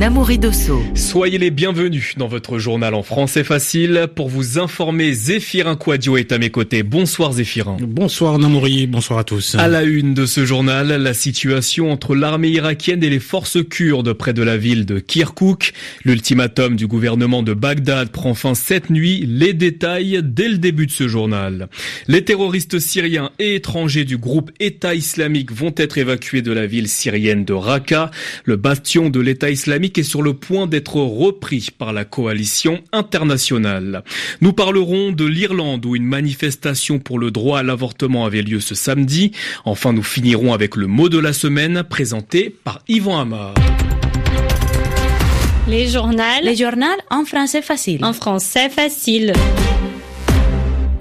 Namouri Dosso. Soyez les bienvenus dans votre journal en français facile. Pour vous informer, Zéphirin Quadio est à mes côtés. Bonsoir Zéphirin. Bonsoir Namouri, bonsoir à tous. À la une de ce journal, la situation entre l'armée irakienne et les forces kurdes près de la ville de Kirkouk. L'ultimatum du gouvernement de Bagdad prend fin cette nuit. Les détails dès le début de ce journal. Les terroristes syriens et étrangers du groupe État islamique vont être évacués de la ville syrienne de Raqqa. Le bastion de l'État islamique est sur le point d'être repris par la coalition internationale. Nous parlerons de l'Irlande où une manifestation pour le droit à l'avortement avait lieu ce samedi. Enfin, nous finirons avec le mot de la semaine présenté par Yvan Amar. Les journaux. Les journaux en français facile. En français facile.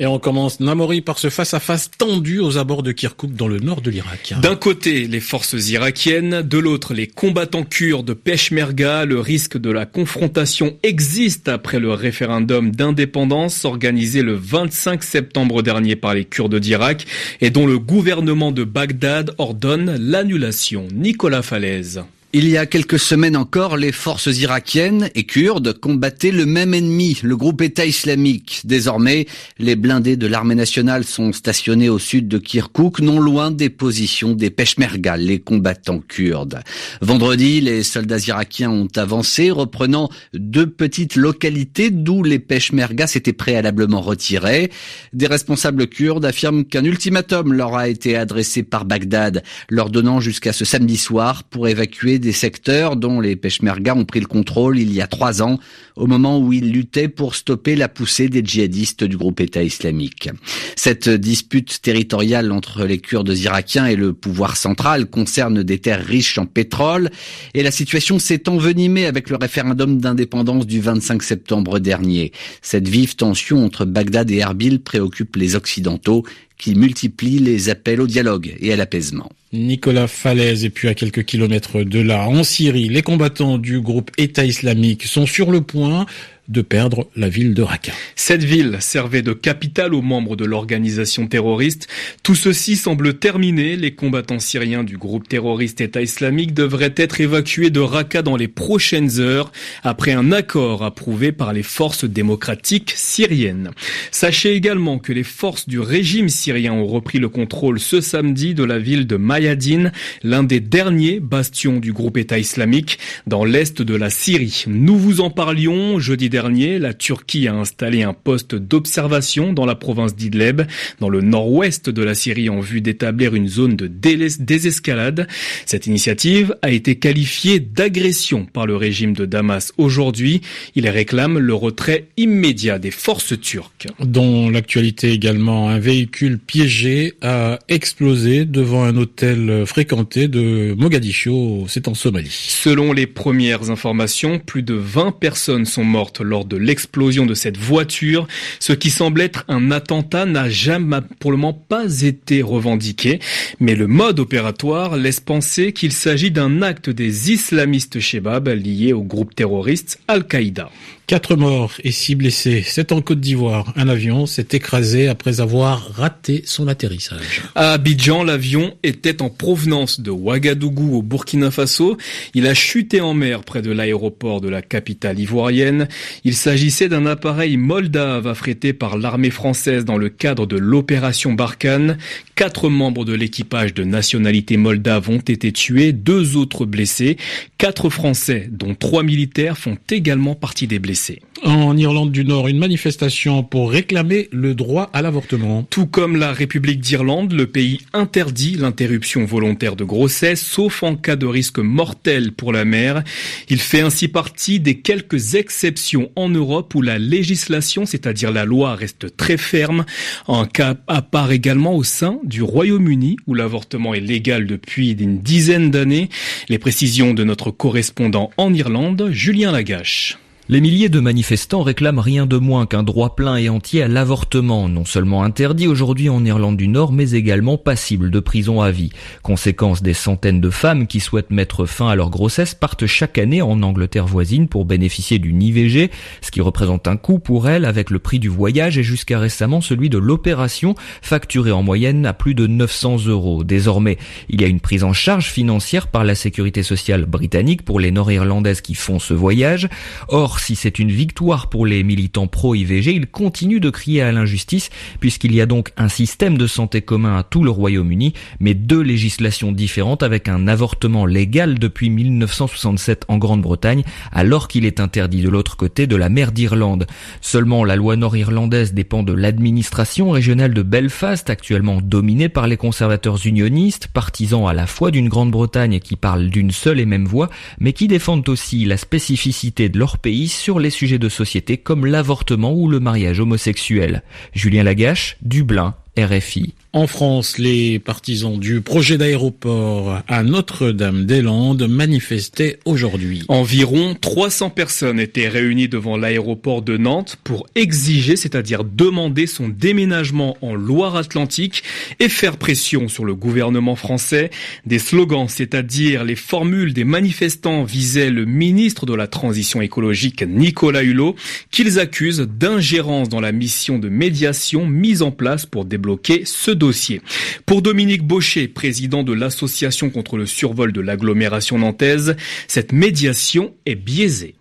Et on commence Namori par ce face-à-face tendu aux abords de Kirkuk dans le nord de l'Irak. D'un côté, les forces irakiennes, de l'autre, les combattants kurdes Peshmerga. Le risque de la confrontation existe après le référendum d'indépendance organisé le 25 septembre dernier par les Kurdes d'Irak et dont le gouvernement de Bagdad ordonne l'annulation. Nicolas Falaise. Il y a quelques semaines encore, les forces irakiennes et kurdes combattaient le même ennemi, le groupe État islamique. Désormais, les blindés de l'armée nationale sont stationnés au sud de Kirkouk, non loin des positions des Peshmerga, les combattants kurdes. Vendredi, les soldats irakiens ont avancé, reprenant deux petites localités d'où les Peshmerga s'étaient préalablement retirés. Des responsables kurdes affirment qu'un ultimatum leur a été adressé par Bagdad, leur donnant jusqu'à ce samedi soir pour évacuer des secteurs dont les Peshmerga ont pris le contrôle il y a trois ans, au moment où ils luttaient pour stopper la poussée des djihadistes du groupe État islamique. Cette dispute territoriale entre les Kurdes irakiens et le pouvoir central concerne des terres riches en pétrole et la situation s'est envenimée avec le référendum d'indépendance du 25 septembre dernier. Cette vive tension entre Bagdad et Erbil préoccupe les Occidentaux qui multiplie les appels au dialogue et à l'apaisement. Nicolas Falaise et puis à quelques kilomètres de là, en Syrie, les combattants du groupe État islamique sont sur le point de perdre la ville de Raqqa. Cette ville servait de capitale aux membres de l'organisation terroriste. Tout ceci semble terminé. Les combattants syriens du groupe terroriste État islamique devraient être évacués de Raqqa dans les prochaines heures après un accord approuvé par les forces démocratiques syriennes. Sachez également que les forces du régime syrien ont repris le contrôle ce samedi de la ville de Mayadine, l'un des derniers bastions du groupe État islamique dans l'est de la Syrie. Nous vous en parlions jeudi dernier la Turquie a installé un poste d'observation dans la province d'Idleb, dans le nord-ouest de la Syrie, en vue d'établir une zone de désescalade. Cette initiative a été qualifiée d'agression par le régime de Damas aujourd'hui. Il réclame le retrait immédiat des forces turques. Dans l'actualité également, un véhicule piégé a explosé devant un hôtel fréquenté de Mogadiscio, c'est en Somalie. Selon les premières informations, plus de 20 personnes sont mortes lors de l'explosion de cette voiture. Ce qui semble être un attentat n'a jamais pour le moment pas été revendiqué, mais le mode opératoire laisse penser qu'il s'agit d'un acte des islamistes Shebab liés au groupe terroriste Al-Qaïda. Quatre morts et six blessés. C'est en Côte d'Ivoire. Un avion s'est écrasé après avoir raté son atterrissage. À Abidjan, l'avion était en provenance de Ouagadougou au Burkina Faso. Il a chuté en mer près de l'aéroport de la capitale ivoirienne. Il s'agissait d'un appareil moldave affrété par l'armée française dans le cadre de l'opération Barkhane. Quatre membres de l'équipage de nationalité moldave ont été tués, deux autres blessés. Quatre Français, dont trois militaires, font également partie des blessés. En Irlande du Nord, une manifestation pour réclamer le droit à l'avortement. Tout comme la République d'Irlande, le pays interdit l'interruption volontaire de grossesse, sauf en cas de risque mortel pour la mère. Il fait ainsi partie des quelques exceptions en Europe où la législation, c'est-à-dire la loi, reste très ferme. Un cas à part également au sein du Royaume-Uni, où l'avortement est légal depuis une dizaine d'années. Les précisions de notre correspondant en Irlande, Julien Lagache. Les milliers de manifestants réclament rien de moins qu'un droit plein et entier à l'avortement, non seulement interdit aujourd'hui en Irlande du Nord, mais également passible de prison à vie. Conséquence, des centaines de femmes qui souhaitent mettre fin à leur grossesse partent chaque année en Angleterre voisine pour bénéficier d'une IVG, ce qui représente un coût pour elles avec le prix du voyage et jusqu'à récemment celui de l'opération, facturé en moyenne à plus de 900 euros. Désormais, il y a une prise en charge financière par la sécurité sociale britannique pour les nord-irlandaises qui font ce voyage. Or, si c'est une victoire pour les militants pro-IVG, ils continuent de crier à l'injustice puisqu'il y a donc un système de santé commun à tout le Royaume-Uni, mais deux législations différentes avec un avortement légal depuis 1967 en Grande-Bretagne, alors qu'il est interdit de l'autre côté de la mer d'Irlande. Seulement, la loi nord-irlandaise dépend de l'administration régionale de Belfast, actuellement dominée par les conservateurs unionistes, partisans à la fois d'une Grande-Bretagne qui parle d'une seule et même voix, mais qui défendent aussi la spécificité de leur pays sur les sujets de société comme l'avortement ou le mariage homosexuel. Julien Lagache, Dublin, RFI. En France, les partisans du projet d'aéroport à Notre-Dame-des-Landes manifestaient aujourd'hui. Environ 300 personnes étaient réunies devant l'aéroport de Nantes pour exiger, c'est-à-dire demander son déménagement en Loire-Atlantique et faire pression sur le gouvernement français. Des slogans, c'est-à-dire les formules des manifestants visaient le ministre de la Transition écologique Nicolas Hulot, qu'ils accusent d'ingérence dans la mission de médiation mise en place pour débloquer ce dossier. Pour Dominique Baucher, président de l'association contre le survol de l'agglomération nantaise, cette médiation est biaisée.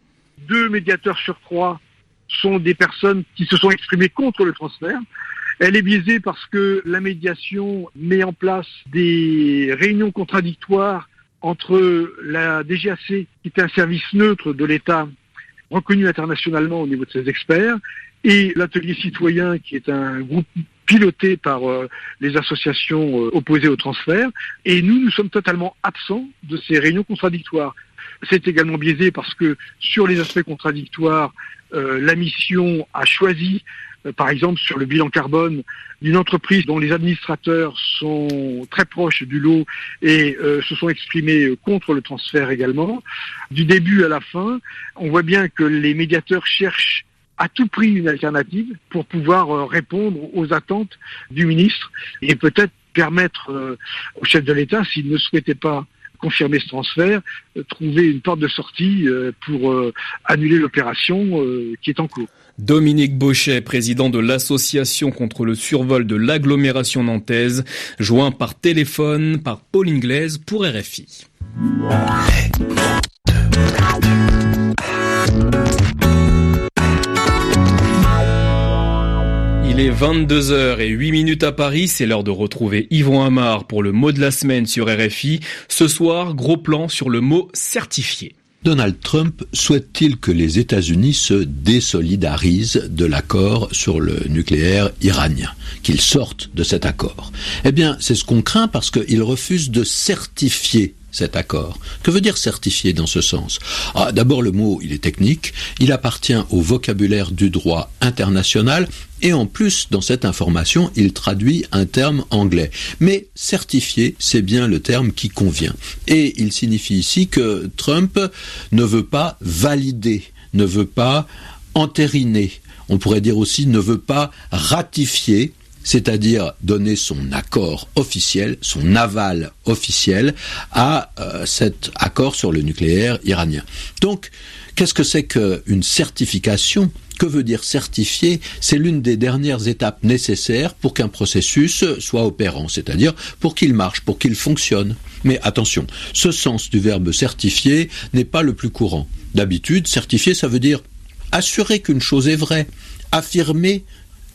Deux médiateurs sur trois sont des personnes qui se sont exprimées contre le transfert. Elle est biaisée parce que la médiation met en place des réunions contradictoires entre la DGAC, qui est un service neutre de l'État reconnu internationalement au niveau de ses experts, et l'atelier citoyen, qui est un groupe piloté par euh, les associations euh, opposées au transfert. Et nous, nous sommes totalement absents de ces réunions contradictoires. C'est également biaisé parce que sur les aspects contradictoires, euh, la mission a choisi, par exemple sur le bilan carbone, d'une entreprise dont les administrateurs sont très proches du lot et se sont exprimés contre le transfert également. Du début à la fin, on voit bien que les médiateurs cherchent à tout prix une alternative pour pouvoir euh, répondre aux attentes du ministre et peut-être permettre euh, au chef de l'État, s'il ne souhaitait pas confirmer ce transfert, euh, trouver une porte de sortie pour annuler l'opération qui est en cours. Dominique Bauchet, président de l'association contre le survol de l'agglomération nantaise, joint par téléphone par Paul Inglaise pour RFI. Il est 22h et 8 minutes à Paris, c'est l'heure de retrouver Yvon Amar pour le mot de la semaine sur RFI. Ce soir, gros plan sur le mot certifié. Donald Trump souhaite-t-il que les États-Unis se désolidarisent de l'accord sur le nucléaire iranien, qu'ils sortent de cet accord? Eh bien, c'est ce qu'on craint parce qu'il refuse de certifier cet accord. Que veut dire certifier dans ce sens? Ah, D'abord, le mot, il est technique, il appartient au vocabulaire du droit international, et en plus, dans cette information, il traduit un terme anglais. Mais certifier, c'est bien le terme qui convient. Et il signifie ici que Trump ne veut pas valider, ne veut pas entériner, on pourrait dire aussi ne veut pas ratifier c'est-à-dire donner son accord officiel, son aval officiel à euh, cet accord sur le nucléaire iranien. Donc, qu'est-ce que c'est qu'une certification? Que veut dire certifier? C'est l'une des dernières étapes nécessaires pour qu'un processus soit opérant, c'est-à-dire pour qu'il marche, pour qu'il fonctionne. Mais attention, ce sens du verbe certifier n'est pas le plus courant. D'habitude, certifier, ça veut dire assurer qu'une chose est vraie, affirmer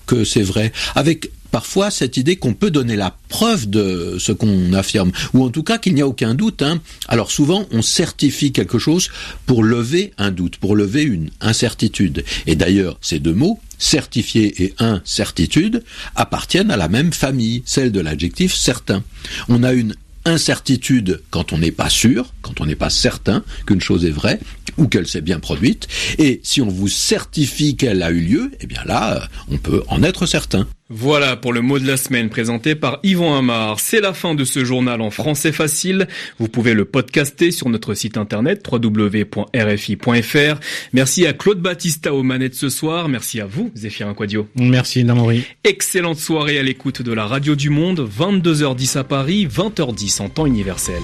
que c'est vrai, avec parfois cette idée qu'on peut donner la preuve de ce qu'on affirme, ou en tout cas qu'il n'y a aucun doute. Hein. Alors souvent, on certifie quelque chose pour lever un doute, pour lever une incertitude. Et d'ailleurs, ces deux mots, certifié et incertitude, appartiennent à la même famille, celle de l'adjectif certain. On a une incertitude quand on n'est pas sûr, quand on n'est pas certain qu'une chose est vraie ou qu'elle s'est bien produite. Et si on vous certifie qu'elle a eu lieu, eh bien là, on peut en être certain. Voilà pour le mot de la semaine présenté par Yvon Amar. C'est la fin de ce journal en français facile. Vous pouvez le podcaster sur notre site internet www.rfi.fr. Merci à Claude Battista aux manettes ce soir. Merci à vous, Zéphirin Quadio. Merci, Namori. Excellente soirée à l'écoute de la Radio du Monde, 22h10 à Paris, 20h10 en temps universel.